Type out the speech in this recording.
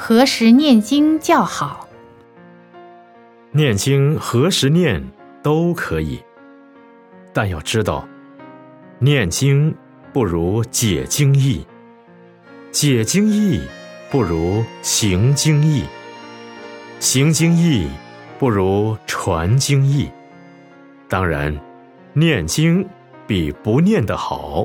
何时念经较好。念经何时念都可以。但要知道念经不如解经意解经意不如行经意行经意不如传经意当然念经比不念的好